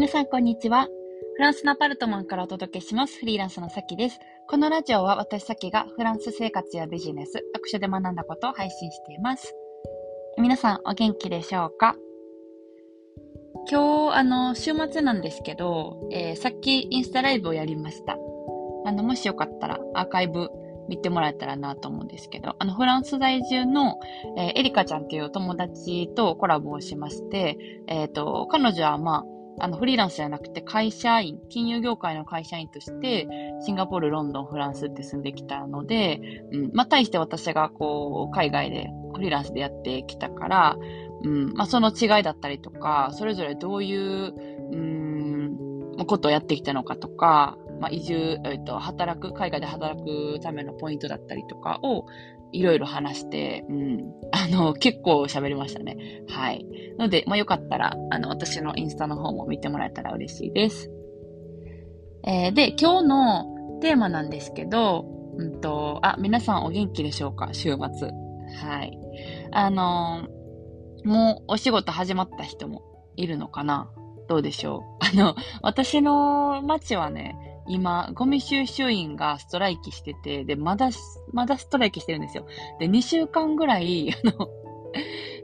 皆さん、こんにちは。フランスのパルトマンからお届けします。フリーランスのさきです。このラジオは私さきがフランス生活やビジネス、読書で学んだことを配信しています。皆さん、お元気でしょうか？今日、あの、週末なんですけど、えー、さっきインスタライブをやりました。あの、もしよかったらアーカイブ見てもらえたらなと思うんですけど、あの、フランス在住の、えー、エリカちゃんっていう友達とコラボをしまして、えっ、ー、と、彼女はまあ、あの、フリーランスじゃなくて会社員、金融業界の会社員として、シンガポール、ロンドン、フランスって住んできたので、うん、まあ、対して私がこう、海外でフリーランスでやってきたから、うん、まあ、その違いだったりとか、それぞれどういう、うん、ことをやってきたのかとか、まあ、移住、えっと、働く、海外で働くためのポイントだったりとかを、いろいろ話して、うん、あの、結構喋りましたね。はい。ので、まあ、よかったら、あの、私のインスタの方も見てもらえたら嬉しいです。えー、で、今日のテーマなんですけど、うんと、あ、皆さんお元気でしょうか？週末。はい。あの、もうお仕事始まった人もいるのかな？どうでしょう？あの、私の街はね、今、ゴミ収集員がストライキしてて、で、まだ、まだストライキしてるんですよ。で、2週間ぐらい、あの、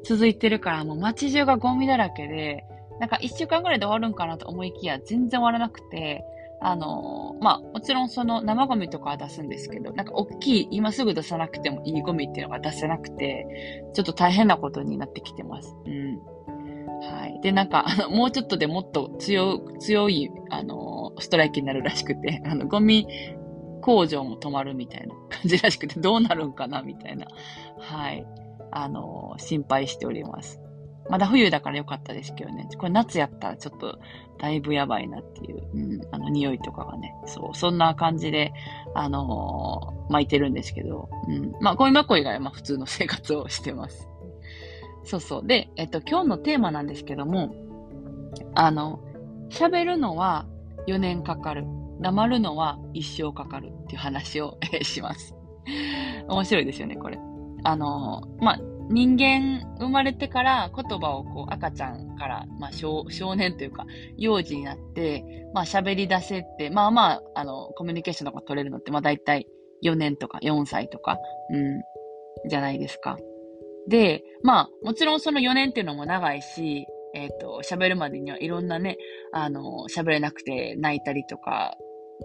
続いてるから、もう街中がゴミだらけで、なんか1週間ぐらいで終わるんかなと思いきや、全然終わらなくて、あのまあ、もちろんその生ゴミとかは出すんですけど、なんか大きい、今すぐ出さなくてもいいゴミっていうのが出せなくて、ちょっと大変なことになってきてます。うん。はい。で、なんか、あの、もうちょっとでもっと強、強い、あのストライキになるらしくて、あの、ゴミ工場も止まるみたいな感じらしくて、どうなるんかなみたいな。はい。あの、心配しております。まだ冬だから良かったですけどね。これ夏やったらちょっとだいぶやばいなっていう、うん、あの匂いとかがね。そう、そんな感じで、あのー、巻いてるんですけど、うん。まあ、ゴミ箱以外はまあ普通の生活をしてます。そうそう。で、えっと、今日のテーマなんですけども、あの、喋るのは4年かかる。黙るのは一生かかるっていう話をします。面白いですよね、これ。あの、まあ、人間生まれてから言葉をこう赤ちゃんから、まあ少、少年というか幼児になって、まあ喋り出せって、まあまあ、あの、コミュニケーションとか取れるのって、まあ大体4年とか4歳とか、うん、じゃないですか。で、まあ、もちろんその4年っていうのも長いし、えっ、ー、と、喋るまでにはいろんなね、あの、喋れなくて泣いたりとか、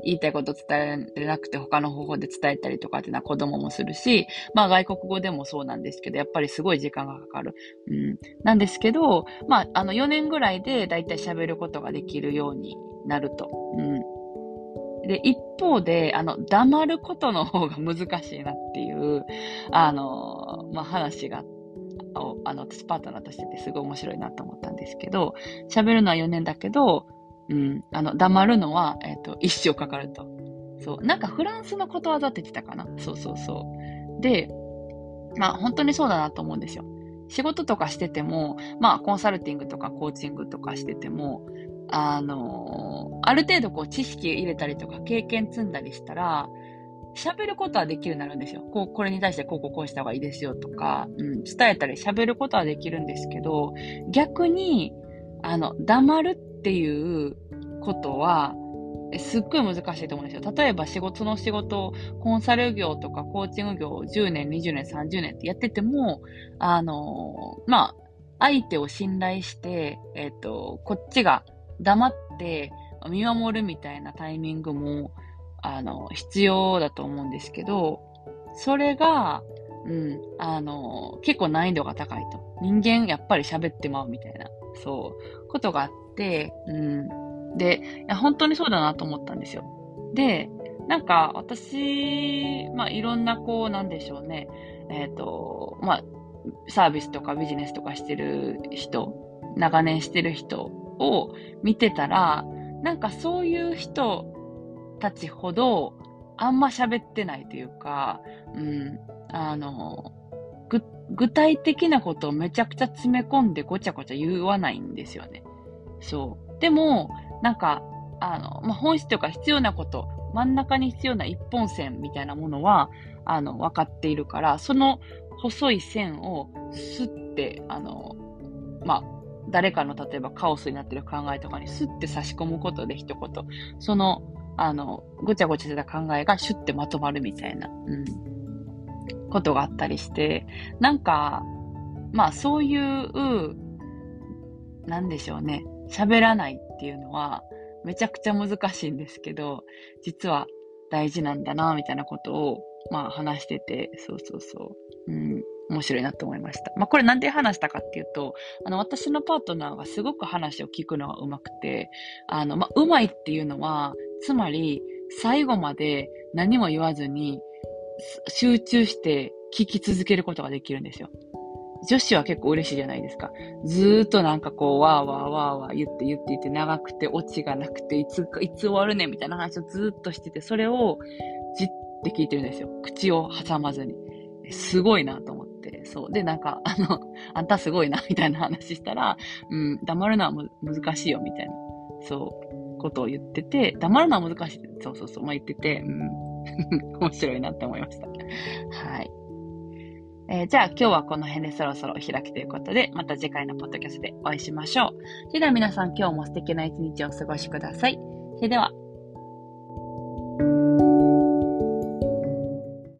言いたいこと伝えれなくて他の方法で伝えたりとかっていうのは子供もするし、まあ外国語でもそうなんですけど、やっぱりすごい時間がかかる。うん。なんですけど、まあ、あの4年ぐらいでだいたい喋ることができるようになると。うん。で、一方で、あの、黙ることの方が難しいなっていう、あの、まあ話があって、を、あの、私パートナーとしててすごい面白いなと思ったんですけど、喋るのは4年だけど、うん、あの、黙るのは、えっ、ー、と、一生かかると。そう。なんかフランスのことわざって言ってたかなそうそうそう。で、まあ本当にそうだなと思うんですよ。仕事とかしてても、まあコンサルティングとかコーチングとかしてても、あのー、ある程度こう知識入れたりとか経験積んだりしたら、喋ることはできるようになるんですよ。こう、これに対してこうこうこうした方がいいですよとか、うん、伝えたり喋ることはできるんですけど、逆に、あの、黙るっていうことは、すっごい難しいと思うんですよ。例えば仕事の仕事、コンサル業とかコーチング業を10年、20年、30年ってやってても、あの、まあ、相手を信頼して、えっ、ー、と、こっちが黙って見守るみたいなタイミングも、あの、必要だと思うんですけど、それが、うん、あの、結構難易度が高いと。人間やっぱり喋ってまうみたいな、そう、ことがあって、うん。で、いや本当にそうだなと思ったんですよ。で、なんか私、まあいろんなこう、なんでしょうね、えっ、ー、と、まあ、サービスとかビジネスとかしてる人、長年してる人を見てたら、なんかそういう人たちほど、あんま喋ってないというか、うん、あの、具体的なことをめちゃくちゃ詰め込んでごちゃごちゃ言わないんですよね。そう。でも、なんか、あの、まあ、本質というか必要なこと、真ん中に必要な一本線みたいなものは、あの、分かっているから、その細い線をスって、あの、まあ、誰かの例えばカオスになってる考えとかにスッて差し込むことで一言、その、あの、ごちゃごちゃした考えがシュッてまとまるみたいな、うん、ことがあったりして、なんか、まあそういう、なんでしょうね、喋らないっていうのは、めちゃくちゃ難しいんですけど、実は大事なんだな、みたいなことを、まあ話してて、そうそうそう。うん。面白いなと思いました。まあ、これなんで話したかっていうと、あの、私のパートナーがすごく話を聞くのが上手くて、あの、まあ、上手いっていうのは、つまり、最後まで何も言わずに、集中して聞き続けることができるんですよ。女子は結構嬉しいじゃないですか。ずーっとなんかこう、わーわーわーわー言って言って言って長くて、オチがなくて、いつ、いつ終わるねみたいな話をずーっとしてて、それをじって聞いてるんですよ。口を挟まずに。すごいなと思って。そう。で、なんか、あの、あんたすごいな、みたいな話したら、うん、黙るのは難しいよ、みたいな、そう、ことを言ってて、黙るのは難しい。そうそうそう、まあ、言ってて、うん、面白いなって思いました。はい。えー、じゃあ今日はこの辺でそろそろ開きということで、また次回のポッドキャストでお会いしましょう。それでは皆さん今日も素敵な一日をお過ごしください。それでは。